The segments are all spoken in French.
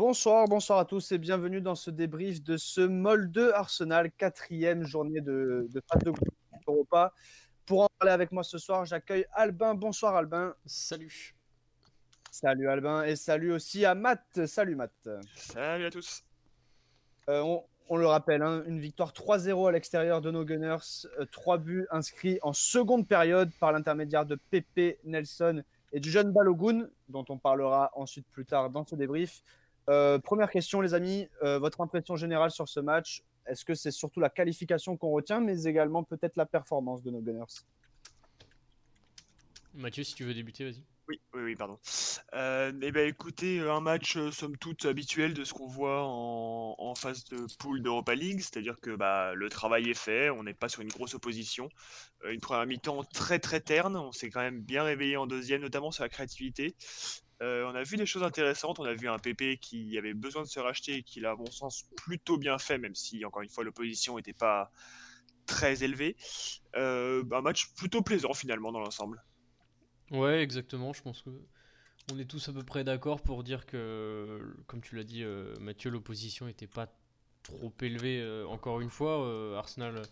Bonsoir, bonsoir à tous et bienvenue dans ce débrief de ce MOL 2 Arsenal, quatrième journée de, de phase de groupe Europa. Pour en parler avec moi ce soir, j'accueille Albin. Bonsoir Albin. Salut. Salut Albin et salut aussi à Matt. Salut Matt. Salut à tous. Euh, on, on le rappelle, hein, une victoire 3-0 à l'extérieur de nos Gunners, euh, trois buts inscrits en seconde période par l'intermédiaire de Pepe Nelson et du jeune Balogun, dont on parlera ensuite plus tard dans ce débrief. Euh, première question, les amis, euh, votre impression générale sur ce match Est-ce que c'est surtout la qualification qu'on retient, mais également peut-être la performance de nos Gunners? Mathieu, si tu veux débuter, vas-y. Oui, oui, oui, pardon. Euh, eh ben, écoutez, un match euh, somme toute habituel de ce qu'on voit en, en phase de poule d'Europa League, c'est-à-dire que bah, le travail est fait, on n'est pas sur une grosse opposition. Euh, une première mi-temps très très terne, on s'est quand même bien réveillé en deuxième, notamment sur la créativité. Euh, on a vu des choses intéressantes, on a vu un PP qui avait besoin de se racheter et qui l'a, à mon sens, plutôt bien fait, même si, encore une fois, l'opposition n'était pas très élevée. Euh, un match plutôt plaisant finalement dans l'ensemble. Ouais, exactement. Je pense que on est tous à peu près d'accord pour dire que, comme tu l'as dit, euh, Mathieu, l'opposition n'était pas trop élevée. encore une fois, Arsenal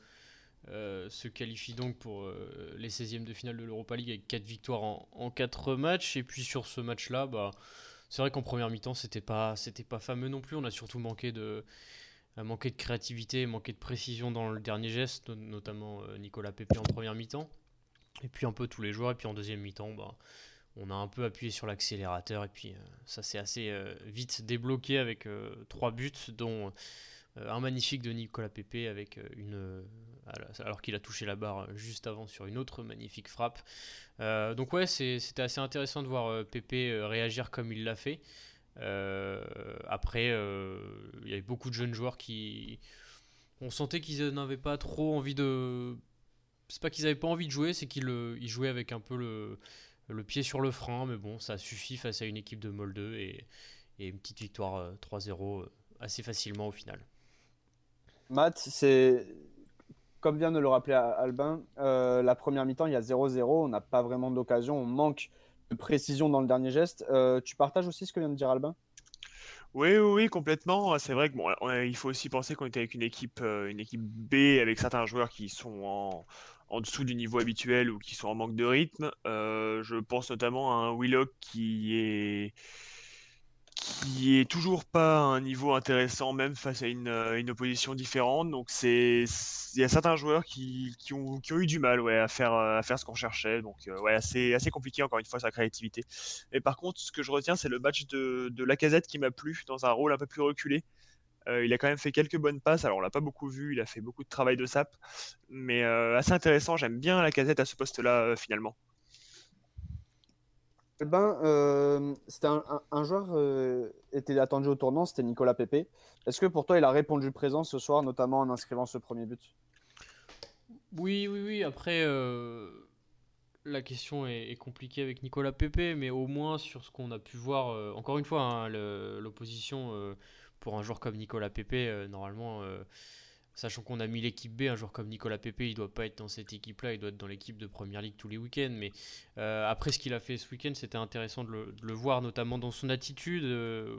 euh, se qualifie donc pour euh, les 16e de finale de l'Europa League avec 4 victoires en, en 4 matchs. Et puis sur ce match-là, bah, c'est vrai qu'en première mi-temps, c'était pas, c'était pas fameux non plus. On a surtout manqué de, a manqué de créativité, manqué de précision dans le dernier geste, no- notamment euh, Nicolas Pepe en première mi-temps. Et puis un peu tous les joueurs. Et puis en deuxième mi-temps, bah, on a un peu appuyé sur l'accélérateur. Et puis euh, ça s'est assez euh, vite débloqué avec euh, trois buts, dont euh, un magnifique de Nicolas Pepe avec euh, une, euh, alors- qu'il a touché la barre euh, juste avant sur une autre magnifique frappe. Euh, donc ouais, c'était assez intéressant de voir euh, euh, réagir comme il l'a fait. Après, il y avait beaucoup de jeunes joueurs qui. On sentait qu'ils n'avaient pas trop envie de. C'est pas qu'ils avaient pas envie de jouer, c'est qu'ils ils jouaient avec un peu le, pied sur le frein, mais bon, ça suffit face à une équipe de Molde et, et une petite victoire euh, 3-0 euh, assez facilement au final. Matt, c'est comme vient de le rappeler Albin, euh, la première mi-temps, il y a 0-0, on n'a pas vraiment d'occasion, on manque de précision dans le dernier geste. Euh, tu partages aussi ce que vient de dire Albin? Oui, oui, oui, complètement. C'est vrai que bon, il faut aussi penser qu'on était avec une équipe, euh, une équipe B avec certains joueurs qui sont en, en dessous du niveau habituel ou qui sont en manque de rythme. Je pense notamment à un Willock qui est qui est toujours pas un niveau intéressant, même face à une, euh, opposition différente. Donc il y a certains joueurs qui, ont, eu du mal, ouais, à faire, euh, à faire ce qu'on cherchait. Donc euh, ouais, assez, assez compliqué encore une fois sa créativité. Mais par contre, ce que je retiens, c'est le match de, de Lacazette qui m'a plu dans un rôle un peu plus reculé. Il a quand même fait quelques bonnes passes. Alors on l'a pas beaucoup vu, il a fait beaucoup de travail de sap, mais assez intéressant. J'aime bien Lacazette à ce poste-là finalement. Albin, euh, c'était un, joueur euh, était attendu au tournant, c'était Nicolas Pepe. Est-ce que pour toi, il a répondu présent ce soir, notamment en inscrivant ce premier but? Oui, oui, oui. Après, euh, la question est, compliquée avec Nicolas Pepe, mais au moins sur ce qu'on a pu voir, encore une fois, hein, l'opposition pour un joueur comme Nicolas Pepe, normalement, sachant qu'on a mis l'équipe B, un joueur comme Nicolas Pepe, il doit pas être dans cette équipe-là, il doit être dans l'équipe de Première Ligue tous les week-ends. Mais euh, après ce qu'il a fait ce week-end, c'était intéressant de le, de le voir, notamment dans son attitude. euh,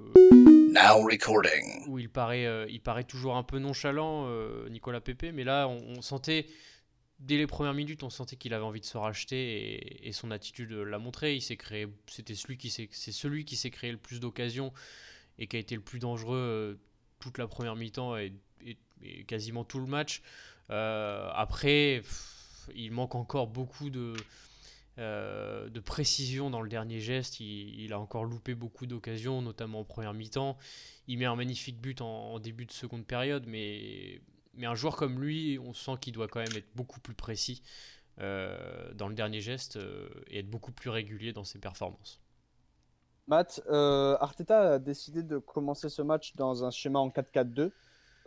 Now recording. où il paraît, euh, il paraît toujours un peu nonchalant, Nicolas Pepe, mais là, on, on sentait, dès les premières minutes, on sentait qu'il avait envie de se racheter et, et son attitude l'a montré. Il s'est créé, c'était celui qui s'est, c'est celui qui s'est créé le plus d'occasions et qui a été le plus dangereux toute la première mi-temps et quasiment tout le match. Euh, après, il manque encore beaucoup de, euh, de précision dans le dernier geste. Il, il a encore loupé beaucoup d'occasions, notamment en première mi-temps. Il met un magnifique but en, début de seconde période, mais, mais un joueur comme lui, on sent qu'il doit quand même être beaucoup plus précis euh, dans le dernier geste et être beaucoup plus régulier dans ses performances. Matt, Arteta a décidé de commencer ce match dans un schéma en 4-4-2.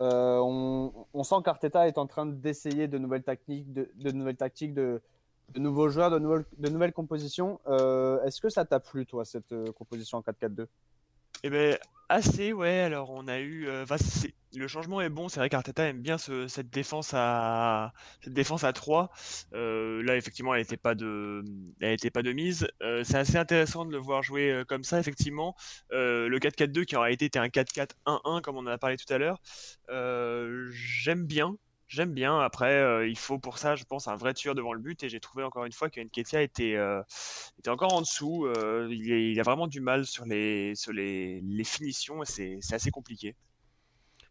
Euh, on, sent qu'Arteta est en train d'essayer de nouvelles techniques, de, nouvelles tactiques, de, nouveaux joueurs, de nouvelles, compositions. Euh, Est-ce que ça t'a plu, toi, cette euh, composition en 4-4-2 Eh ben, assez, ouais. Alors, on a eu. Le changement est bon. C'est vrai qu'Arteta aime bien ce- cette défense à cette défense à 3. Euh, là, effectivement, elle n'était pas de pas de mise. Euh, c'est assez intéressant de le voir jouer euh, comme ça. Effectivement, le 4-4-2 qui aurait été était un 4-4-1-1 comme on en a parlé tout à l'heure. J'aime bien. J'aime bien. Après, il faut pour ça, je pense, un vrai tueur devant le but. Et j'ai trouvé encore une fois que Nketiah était, était encore en dessous. Il, a vraiment du mal sur les, sur les, les finitions. c'est assez compliqué.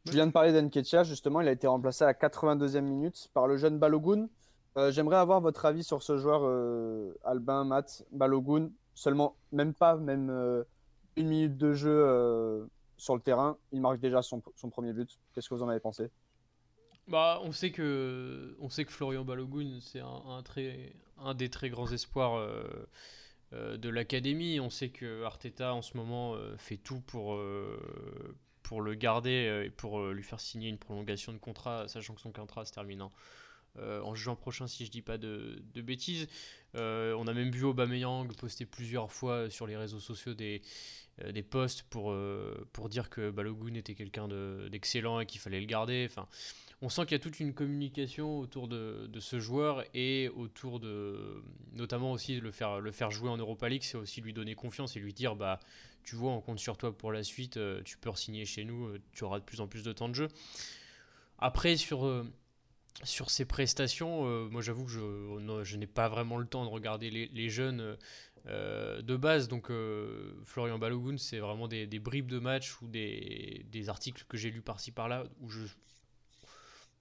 Je viens de parler d'Enketia, justement, il a été remplacé à la 82e minute par le jeune Balogun. Euh, J'aimerais avoir votre avis sur ce joueur, euh, Albin, Matt, Balogun. Seulement, même pas, même euh, une minute de jeu euh, sur le terrain, il marque déjà son, premier but. Qu'est-ce que vous en avez pensé? Bah, on sait que, on sait que Florian Balogun, c'est un, un des très grands espoirs de l'académie. On sait que Arteta, en ce moment, fait tout pour, pour le garder euh, et pour euh, lui faire signer une prolongation de contrat, sachant que son contrat se termine en, euh, en juin prochain, si je dis pas de, bêtises. Euh, on a même vu Aubameyang poster plusieurs fois sur les réseaux sociaux des, euh, posts pour, pour dire que Balogun était quelqu'un de- d'excellent et qu'il fallait le garder. Enfin, on sent qu'il y a toute une communication autour de, ce joueur et autour de notamment aussi le faire, le faire jouer en Europa League, c'est aussi lui donner confiance et lui dire bah tu vois on compte sur toi pour la suite, tu peux re-signer chez nous, tu auras de plus en plus de temps de jeu. Après sur sur ses prestations, euh, moi j'avoue que je, n'ai pas vraiment le temps de regarder les, jeunes euh, euh, de base. Donc Florian Balogun, c'est vraiment des, bribes de match ou des, articles que j'ai lus par-ci par-là où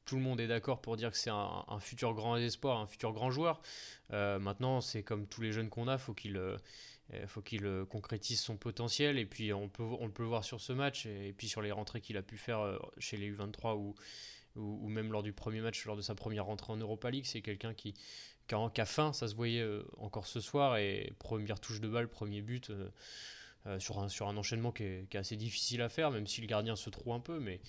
tout le monde est d'accord pour dire que c'est un, futur grand espoir, un futur grand joueur. Maintenant, c'est comme tous les jeunes qu'on a, faut qu'il faut qu'il concrétise son potentiel et puis on peut on peut voir sur ce match et, et puis sur les rentrées qu'il a pu faire chez les U23 ou, ou, ou même lors du premier match, lors de sa première rentrée en Europa League, c'est quelqu'un qui, a, faim, ça se voyait euh, encore ce soir et première touche de balle, premier but. euh, euh, sur, un, sur un enchaînement qui est, assez difficile à faire, même si le gardien se trouve un peu, mais,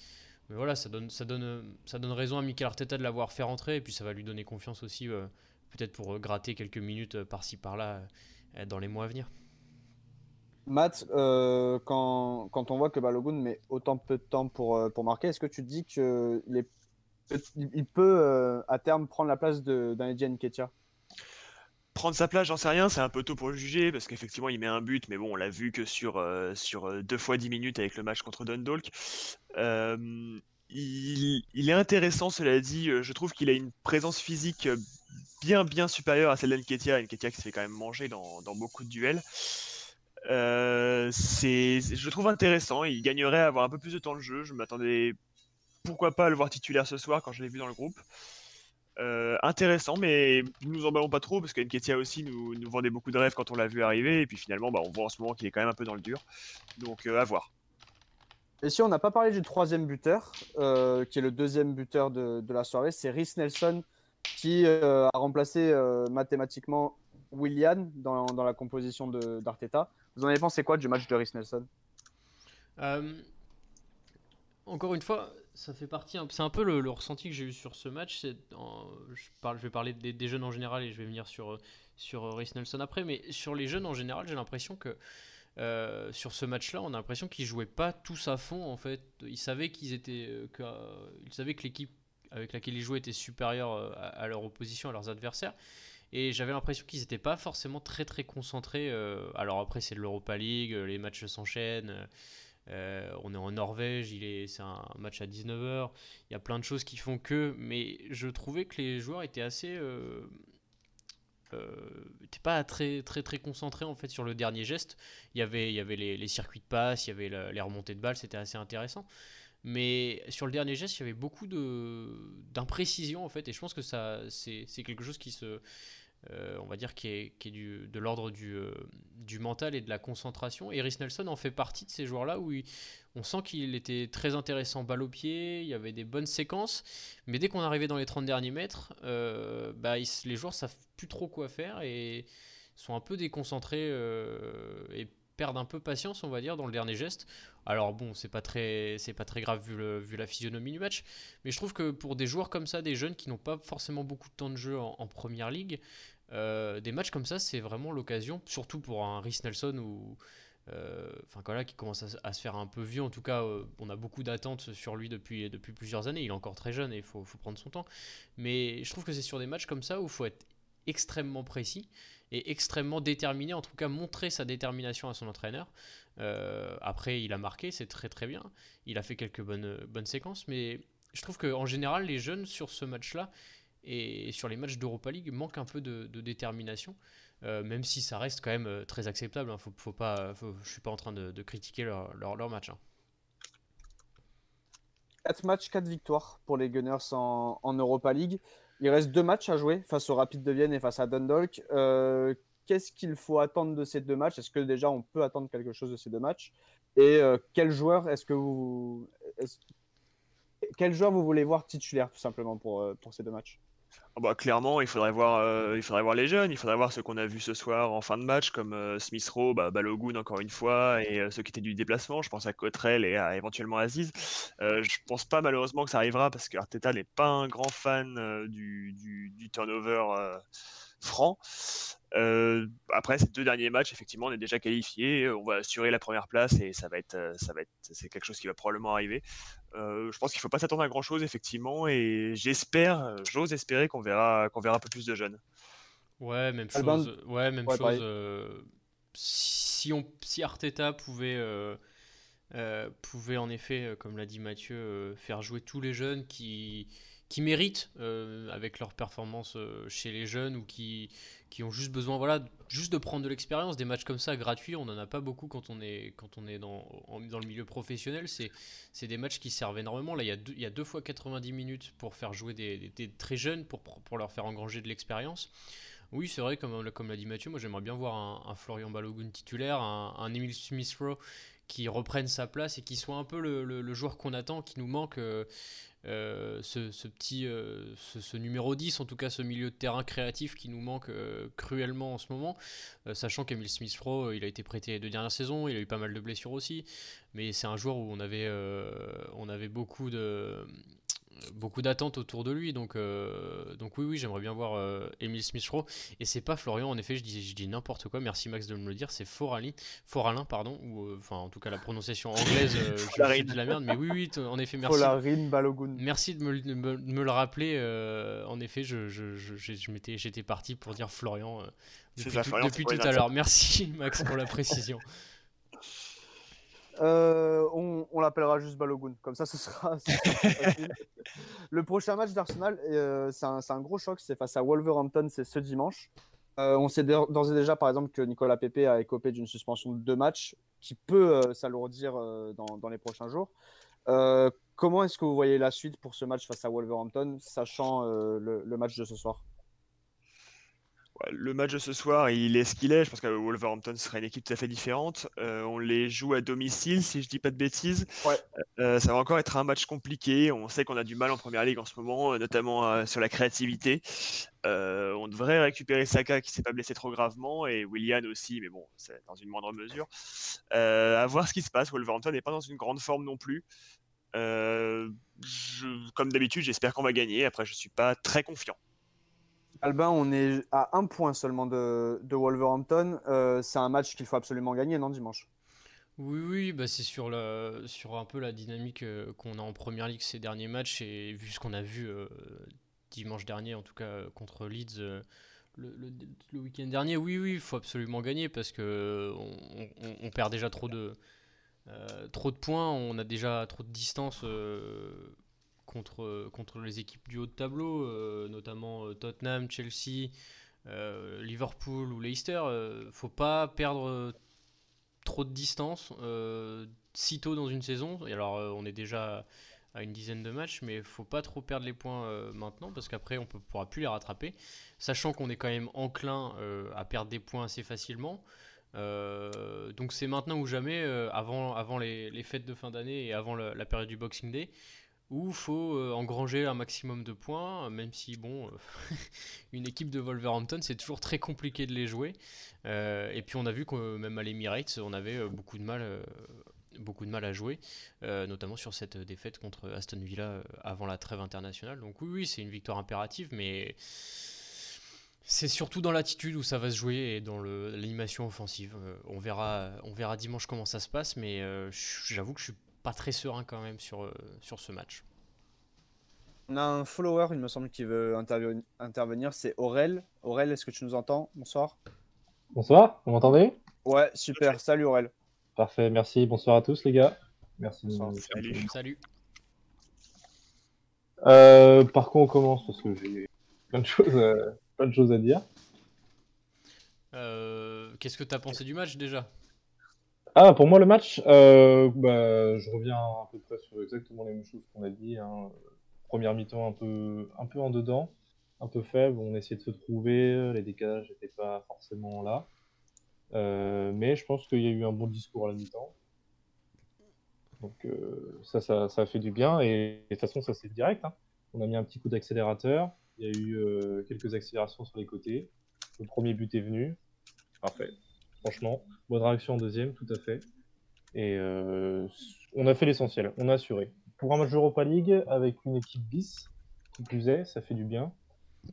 voilà, ça donne, ça, donne, ça donne raison à Mikel Arteta de l'avoir fait rentrer, et puis ça va lui donner confiance aussi, peut-être pour gratter quelques minutes par-ci par-là dans les mois à venir. Matt, euh, quand, quand on voit que Balogun met autant peu de temps pour, euh, pour marquer, est-ce que tu te dis qu'il il peut euh, à terme prendre la place d'un Eddie Nketiah Prendre sa place, j'en sais rien, c'est un peu tôt pour le juger, parce qu'effectivement il met un but, mais bon, on l'a vu que sur, sur deux fois 10 minutes avec le match contre Dundalk. Il, il, est intéressant, cela dit, je trouve qu'il a une présence physique bien bien supérieure à celle d'Enketia, Enketia qui se fait quand même manger dans, dans beaucoup de duels. Euh, c'est, je trouve intéressant, il gagnerait à avoir un peu plus de temps de jeu, je m'attendais pourquoi pas à le voir titulaire ce soir quand je l'ai vu dans le groupe. Euh, intéressant, mais nous nous emballons pas trop parce qu'Enketia aussi nous, nous, vendait beaucoup de rêves quand on l'a vu arriver, et puis finalement, bah, on voit en ce moment qu'il est quand même un peu dans le dur. Donc, euh, à voir. Et si on n'a pas parlé du troisième buteur, qui est le deuxième buteur de, de la soirée, c'est Rhys Nelson qui a remplacé mathématiquement Willian dans, dans, la composition d'Arteta. Vous en avez pensé quoi du match de Rhys Nelson? Euh, Encore une fois, ça fait partie. C'est un peu le, ressenti que j'ai eu sur ce match. Je, parle, je vais parler des, jeunes en général et je vais venir sur, sur Rhys Nelson après. Mais sur les jeunes en général, j'ai l'impression que euh, sur ce match-là, on a l'impression qu'ils jouaient pas tous à fond. En fait, ils savaient qu'ils étaient, euh, que, euh, ils savaient que l'équipe avec laquelle ils jouaient était supérieure euh, à, leur opposition, à leurs adversaires. Et j'avais l'impression qu'ils n'étaient pas forcément très très concentrés. euh, alors après, c'est de l'Europa League, les matchs s'enchaînent. Euh, on est en Norvège, c'est un match à 19h. Il y a plein de choses qui font que, mais je trouvais que les joueurs étaient assez, euh, euh, pas très très très concentrés en fait sur le dernier geste. Il y avait, il y avait les, circuits de passe, il y avait les remontées de balles, c'était assez intéressant. Mais sur le dernier geste, il y avait beaucoup de d'imprécision en fait, et je pense que ça, c'est, c'est quelque chose qui se euh, on va dire qui est, du, de l'ordre du, euh, du, mental et de la concentration. Et Rhys Nelson en fait partie de ces joueurs-là où on sent qu'il était très intéressant balle au pied, il y avait des bonnes séquences, mais dès qu'on arrivait dans les 30 derniers mètres, euh, bah, les joueurs savent plus trop quoi faire et sont un peu déconcentrés perdent un peu patience, on va dire, dans le dernier geste. Alors bon, c'est pas très, c'est pas très grave vu, le, vu la physionomie du match, mais je trouve que pour des joueurs comme ça, des jeunes qui n'ont pas forcément beaucoup de temps de jeu en, première ligue, euh, des matchs comme ça, c'est vraiment l'occasion, surtout pour un Rhys Nelson ou enfin voilà, qui commence à, se faire un peu vieux. En tout cas, on a beaucoup d'attentes sur lui depuis, depuis plusieurs années. Il est encore très jeune et il faut, faut, prendre son temps. Mais je trouve que c'est sur des matchs comme ça où il faut être extrêmement précis et extrêmement déterminé, en tout cas montrer sa détermination à son entraîneur. Euh, après, il a marqué, c'est très très bien. Il a fait quelques bonnes, bonnes séquences, mais je trouve qu'en général, les jeunes sur ce match-là et sur les matchs d'Europa League manquent un peu de, détermination, euh, même si ça reste quand même euh, très acceptable. Hein. Faut, pas, je ne suis pas en train de, critiquer leur, match. Hein. 4 matchs, 4 victoires pour les Gunners en Europa League. Il reste deux matchs à jouer face au Rapid de Vienne et face à Dundalk. Euh, qu'est-ce qu'il faut attendre de ces deux matchs? Est-ce que déjà on peut attendre quelque chose de ces deux matchs? Et euh, quel joueur est-ce que vous quel joueur vous voulez voir titulaire tout simplement pour, euh, ces deux matchs? Bah, clairement, il faudrait, voir, euh, il faudrait voir les jeunes, il faudrait voir ceux qu'on a vus ce soir en fin de match, comme euh, Smith Rowe, bah, Balogun encore une fois, et euh, ceux qui étaient du déplacement. Je pense à Cotrell et à éventuellement Aziz. je pense pas malheureusement que ça arrivera parce que Arteta n'est pas un grand fan du, du, turnover franc. Après ces deux derniers matchs, effectivement, on est déjà qualifié. On va assurer la première place et ça va être, ça va être, c'est quelque chose qui va probablement arriver. Euh, je pense qu'il ne faut pas s'attendre à grand chose effectivement et j'espère, j'ose espérer qu'on verra, qu'on verra un peu plus de jeunes. Ouais, même chose. Ouais, même chose. Euh, si on, si Arteta pouvait, euh, pouvait en effet, comme l'a dit Mathieu, faire jouer tous les jeunes qui qui méritent avec leur performance chez les jeunes ou qui, qui ont juste besoin voilà juste de prendre de l'expérience. Des matchs comme ça gratuits on n'en a pas beaucoup quand on est quand on est dans, dans le milieu professionnel. C'est des matchs qui servent énormément. Là il y a deux, il y a deux fois 90 minutes pour faire jouer des, des, très jeunes pour, pour leur faire engranger de l'expérience. Oui, c'est vrai, comme, comme l'a dit Mathieu, moi j'aimerais bien voir un, Florian Balogun titulaire, un, Emile Smith-Rowe qui reprenne sa place et qui soit un peu le, le, joueur qu'on attend, qui nous manque. Euh, ce, petit euh, ce, numéro 10, en tout cas ce milieu de terrain créatif qui nous manque euh, cruellement en ce moment, sachant qu'Emile Smith Pro, il a été prêté les deux dernières saisons, il a eu pas mal de blessures aussi, mais c'est un joueur où on avait, on avait beaucoup de beaucoup d'attentes autour de lui. Donc, euh, donc oui, oui, j'aimerais bien voir euh, Emile Smith-Rowe. Et c'est pas Florian, en effet, je dis, je dis n'importe quoi. Merci Max de me le dire. C'est Foralin, Foralin, pardon, ou euh, enfin en tout cas la prononciation anglaise, je de la merde. Mais oui, oui, en effet, merci. Balogun. Merci de me, me, le rappeler. en effet, je, je, je, j'étais parti pour dire Florian depuis tout à l'heure. Merci Max pour la précision. Euh, on, l'appellera juste Balogun, comme ça ce sera. le prochain match d'Arsenal, euh, c'est un, gros choc, c'est face à Wolverhampton, c'est ce dimanche. Euh, on sait d'ores et déjà, par exemple, que Nicolas Pepe a écopé d'une suspension de deux matchs qui peut s'alourdir dans, les prochains jours. comment est-ce que vous voyez la suite pour ce match face à Wolverhampton, sachant le match de ce soir? Le match de ce soir, il est ce qu'il est. Je pense que Wolverhampton sera une équipe tout à fait différente. Euh, on les joue à domicile, si je dis pas de bêtises. Euh, ça va encore être un match compliqué. On sait qu'on a du mal en première ligue en ce moment, notamment euh, sur la créativité. on devrait récupérer Saka qui s'est pas blessé trop gravement et Willian aussi, mais bon, c'est dans une moindre mesure. à voir ce qui se passe. Wolverhampton n'est pas dans une grande forme non plus. comme d'habitude, j'espère qu'on va gagner. Après, je suis pas très confiant. Albin, on est à un point seulement de, Wolverhampton. Euh, c'est un match qu'il faut absolument gagner, non, dimanche? Oui, oui, bah c'est sur, un peu la dynamique euh, qu'on a en première ligue ces derniers matchs et vu ce qu'on a vu euh, dimanche dernier, en tout cas contre Leeds. le, week-end dernier, oui, oui, il faut absolument gagner parce que on, perd déjà trop de points, on a déjà trop de distance contre, contre les équipes du haut de tableau, euh, notamment euh, Tottenham, Chelsea, euh, Liverpool ou Leicester. faut pas perdre trop de distance si tôt dans une saison. Et alors, on est déjà à une dizaine de matchs, mais faut pas trop perdre les points maintenant parce qu'après on ne pourra plus les rattraper. Sachant qu'on est quand même enclin à perdre des points assez facilement. donc c'est maintenant ou jamais, avant, avant les, fêtes de fin d'année et avant la période du Boxing Day, où faut euh, engranger un maximum de points, même si, bon, euh, une équipe de Wolverhampton, c'est toujours très compliqué de les jouer. Euh, et puis on a vu que même à l'Emirates, on avait beaucoup de mal, beaucoup de mal à jouer, notamment sur cette défaite contre Aston Villa avant la trêve internationale. Donc oui, c'est une victoire impérative, mais C'est surtout dans l'attitude où ça va se jouer et dans l'animation offensive. Euh, on, verra, on verra dimanche comment ça se passe, mais euh, j'avoue que je suis pas très serein quand même sur, euh, sur ce match. On a un follower, il me semble, qui veut interve- intervenir. C'est Aurel. Aurel, est-ce que tu nous entends? Bonsoir. Bonsoir, vous m'entendez? Ouais, super. Salut Aurel. Parfait, merci. Bonsoir à tous les gars. Merci. de Bonsoir, salut. Salut. Euh, par quoi on commence Parce que j'ai plein de choses, euh, plein de choses à dire. Euh, Qu'est-ce que tu as pensé du match déjà? Ah, pour moi le match, euh, bah, je reviens à peu près sur exactement les mêmes choses qu'on a dit. hein. Première mi-temps un peu, un peu en dedans, un peu faible. On essayait de se trouver, les décalages n'étaient pas forcément là. Euh, mais je pense qu'il y a eu un bon discours à la mi-temps. Donc euh, ça, ça, ça a fait du bien. Et, et de toute façon, ça c'est direct. hein. On a mis un petit coup d'accélérateur. Il y a eu euh, quelques accélérations sur les côtés. Le premier but est venu. Parfait. Franchement, bonne réaction en deuxième, tout à fait. Et euh, on a fait l'essentiel, on a assuré. Pour un match d'Europa League avec une équipe bis, qui plus est, ça fait du bien.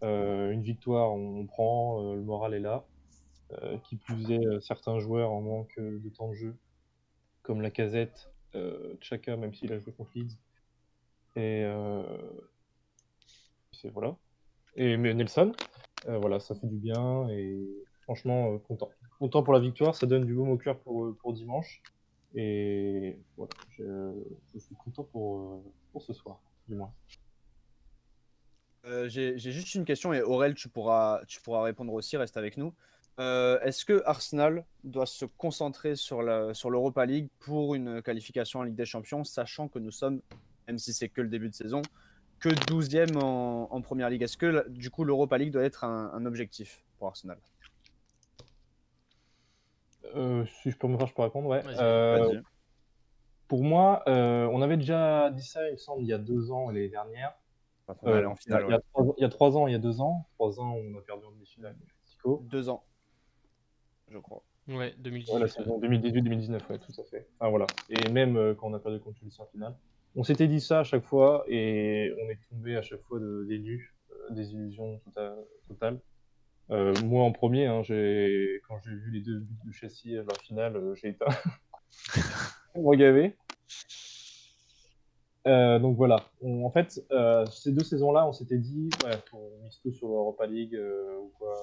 Euh, une victoire, on prend, euh, le moral est là. Qui plus est, certains joueurs en manque de temps de jeu, comme la casette, Chaka, même s'il a joué contre Leeds. Et c'est voilà. Et Nelson, voilà, ça fait du bien et franchement content. Content pour la victoire, ça donne du baume au cœur pour, euh, dimanche. Et voilà, je, suis content pour, euh, pour ce soir, du moins. Euh, J'ai juste une question et Aurel, tu pourras, tu pourras répondre aussi, reste avec nous. Est-ce que Arsenal doit se concentrer sur la- sur l'Europa League pour une qualification en Ligue des Champions, sachant que nous sommes, même si c'est que le début de saison, que 12e en, Première Ligue? Est-ce que du coup l'Europa League doit être un objectif pour Arsenal? Euh, si je peux me faire, je peux répondre, ouais. Vas-y, Euh, Vas-y. pour moi, euh, on avait déjà dit ça, il me semble, il y a deux ans et l'année dernière. En finale, il, y a, ouais. il y a trois, il y a trois ans, il y a deux ans. Trois ans, on a perdu en demi-finale. Mexico. Deux ans, je crois. Ouais, 2018. Ouais, la saison 2018-2019, ouais, tout à fait. Enfin, voilà. Et même euh, quand on a perdu contre Chelsea en finale. On s'était dit ça à chaque fois et on est tombé à chaque fois de, des nus, euh, des illusions tota- totales. Euh, moi en premier, hein, quand j'ai vu les deux buts de Chelsea à la finale, euh, j'ai été regavé. Euh, donc voilà. En fait, euh, ces deux saisons-là, on s'était dit, ouais, on mise tout sur l'Europa League euh, ou quoi,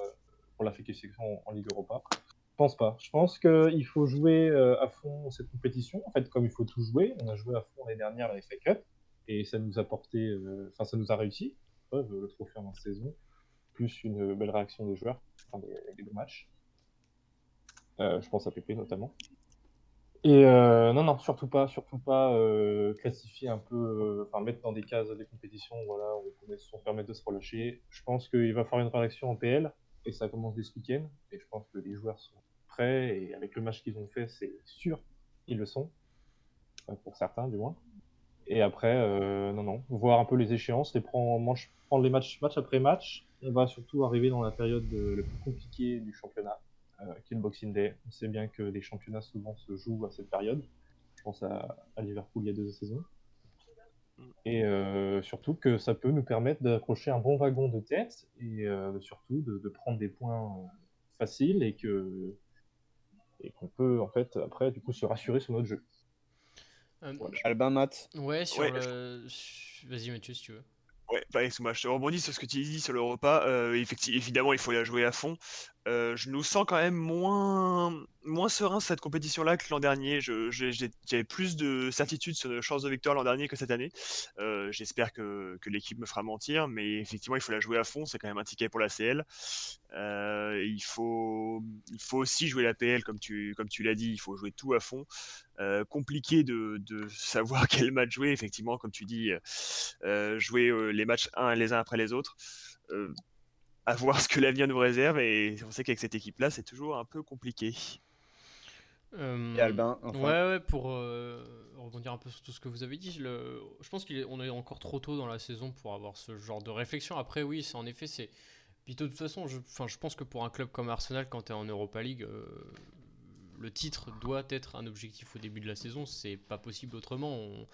pour la qualification en Ligue Europa. Je pense pas. Je pense qu'il faut jouer à fond cette compétition. En fait, comme il faut tout jouer, on a joué à fond l'année dernière la FA Cup et ça nous a porté, enfin ça nous a réussi. Preuve, le trophée en saison, plus une belle réaction des joueurs, des, matchs. Euh, je pense à Pépé notamment. Et euh, non, non, surtout pas, surtout pas euh, classifier un peu, enfin mettre dans des cases des compétitions, voilà, on se permettre de se relâcher. Je pense qu'il va falloir une réaction en PL et ça commence dès ce week-end. Et je pense que les joueurs sont prêts et avec le match qu'ils ont fait, c'est sûr, ils le sont, pour certains du moins. Et après, non, non, voir un peu les échéances, les prendre, prendre les matchs match après match. On va surtout arriver dans la période euh, la plus compliquée du championnat, euh, qui est le Boxing Day. On sait bien que les championnats souvent se jouent à cette période. Je pense à, à Liverpool il y a deux saisons. Et euh, surtout que ça peut nous permettre d'accrocher un bon wagon de tête et euh, surtout de, de prendre des points faciles et que et qu'on peut en fait après du coup se rassurer sur notre jeu. Euh, Voilà. Albin Matt, Ouais, sur Ouais, le. Vas-y, Mathieu, si tu veux. Ouais, bah, excuse-moi, je te rebondis sur ce que tu dis sur le repas. Euh, effecti- évidemment, il faut la jouer à fond. Euh, je nous sens quand même moins, moins serein cette compétition-là que l'an dernier. J'avais plus de certitude sur nos chances de victoire l'an dernier que cette année. Euh, J'espère que, que l'équipe me fera mentir, mais effectivement, il faut la jouer à fond. C'est quand même un ticket pour la CL. Euh, il, faut, il faut aussi jouer la PL, comme tu, comme tu l'as dit. Il faut jouer tout à fond. Compliqué de, de savoir quel match jouer, effectivement, comme tu dis, jouer les matchs un les uns après les autres. À voir ce que l'avenir nous réserve, et on sait qu'avec cette équipe-là, c'est toujours un peu compliqué. Euh, et Albin, enfin. Ouais, ouais, pour euh, rebondir un peu sur tout ce que vous avez dit, le... je pense qu'on est encore trop tôt dans la saison pour avoir ce genre de réflexion. Après, oui, c'est en effet, c'est. Puis de toute façon, je, enfin, je pense que pour un club comme Arsenal, quand tu es en Europa League, euh, le titre doit être un objectif au début de la saison. C'est pas possible autrement. On,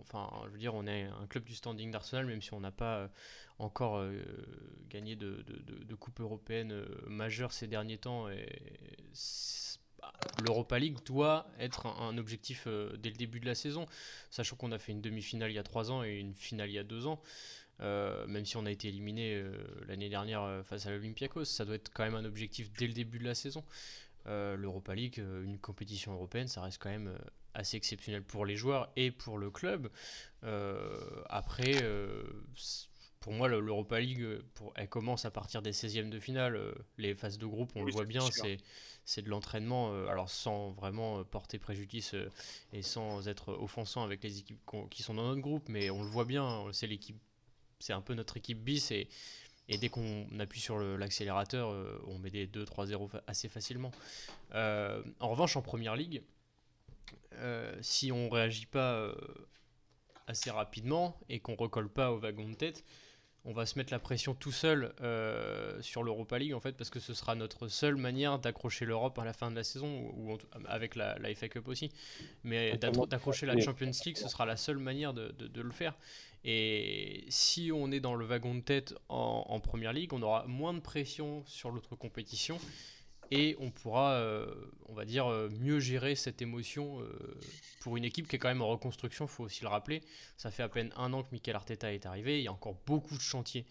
enfin, je veux dire, on est un club du standing d'Arsenal, même si on n'a pas euh, encore euh, gagné de, coupe européenne euh, majeure ces derniers temps. L'Europa League doit être un, objectif dès le début de la saison, sachant qu'on a fait une demi-finale il y a trois ans et une finale il y a deux ans. même si on a été éliminé l'année dernière face à l'Olympiakos, ça doit être quand même un objectif dès le début de la saison. L'Europa League, une compétition européenne, ça reste quand même assez exceptionnel pour les joueurs et pour le club. Euh, après, euh, pour moi, l'Europa League, pour, elle commence à partir des 16e de finale. Euh, les phases de groupe, on le voit bien, c'est c'est de l'entraînement, alors sans vraiment porter préjudice et sans être offensant avec les équipes qui sont dans notre groupe, mais on le voit bien, c'est l'équipe, c'est un peu notre équipe bis et, et dès qu'on appuie sur l'accélérateur, on met des 2-3-0 assez facilement. en revanche, en première ligue, euh, si on réagit pas euh, assez rapidement et qu'on recolle pas au wagon de tête, on va se mettre la pression tout seul euh, sur l'Europa League en fait parce que ce sera notre seule manière d'accrocher l'Europe à la fin de la saison ou, avec la, FA Cup aussi. Mais d'accrocher la Champions League ce sera la seule manière de, le faire. Et si on est dans le wagon de tête en, en première ligue on aura moins de pression sur l'autre compétition et on pourra, euh, on va dire, euh, mieux gérer cette émotion euh, pour une équipe qui est quand même en reconstruction, il faut aussi le rappeler. Ça fait à peine un an que Mikel Arteta est arrivé, il y a encore beaucoup de chantiers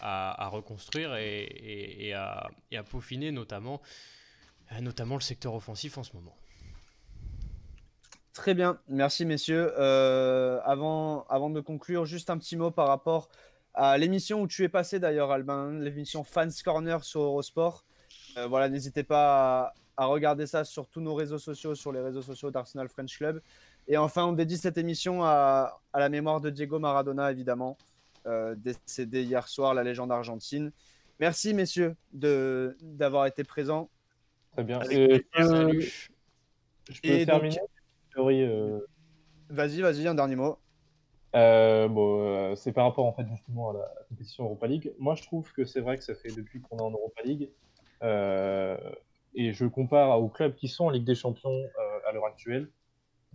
à, reconstruire et, à, peaufiner, notamment, notamment le secteur offensif en ce moment. Très bien, merci messieurs. avant, avant de conclure, juste un petit mot par rapport à l'émission où tu es passé d'ailleurs, Albin, l'émission Fans Corner sur Eurosport. Euh, voilà, n'hésitez pas à, regarder ça sur tous nos réseaux sociaux, sur les réseaux sociaux d'Arsenal French Club. Et enfin, on dédie cette émission à, la mémoire de Diego Maradona, évidemment, euh, décédé hier soir, la légende argentine. Merci, messieurs, d'avoir été présents. Très bien. Salut. Je peux terminer euh, Vas-y, vas-y, un dernier mot. bon, c'est par rapport en fait justement à la compétition Europa League. Moi, je trouve que c'est vrai que ça fait depuis qu'on est en Europa League, euh, et je compare aux clubs qui sont en Ligue des Champions euh, à l'heure actuelle,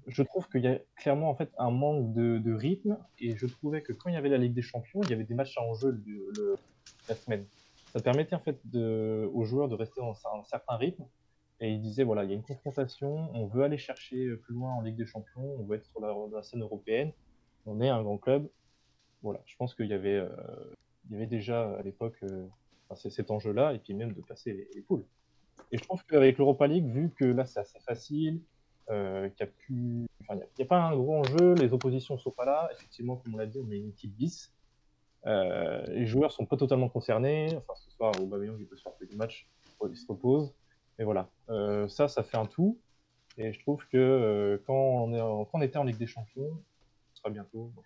je trouve qu'il y a clairement en fait un manque de, rythme. Et je trouvais que quand il y avait la Ligue des Champions, il y avait des matchs en jeu le, la semaine. Ça permettait en fait aux joueurs de rester dans un, certain rythme. Et ils disaient voilà, il y a une confrontation, on veut aller chercher plus loin en Ligue des Champions, on veut être sur la, scène européenne, on est un grand club. Voilà, je pense qu'il y avait, euh, il y avait déjà à l'époque c'est cet enjeu-là, et puis même de passer les, poules. Et je trouve qu'avec l'Europa League, vu que là c'est assez facile, euh, qu'il n'y a, pas un gros enjeu, les oppositions ne sont pas là, effectivement, comme on l'a dit, on est une équipe bis. Euh, les joueurs sont pas totalement concernés. Enfin, ce soir, au Babylon, il peut se faire du match, il se repose. Mais voilà, euh, ça, ça fait un tout. Et je trouve que euh, quand, on est quand, on était en Ligue des Champions, ce sera bientôt, euh,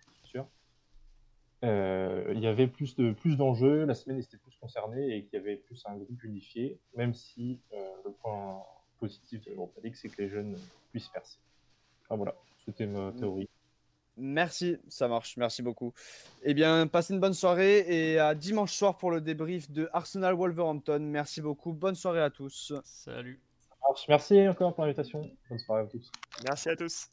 il y avait plus de plus d'enjeux, la semaine était plus concernée et qu'il y avait plus un groupe unifié, même si euh, le point positif de l'Europa League, c'est que les jeunes puissent percer. Enfin voilà, c'était ma théorie. Merci, ça marche, merci beaucoup. Eh bien, passez une bonne soirée et à dimanche soir pour le débrief de Arsenal Wolverhampton. Merci beaucoup, bonne soirée à tous. Salut. Merci encore pour l'invitation. Bonne soirée à tous. Merci à tous.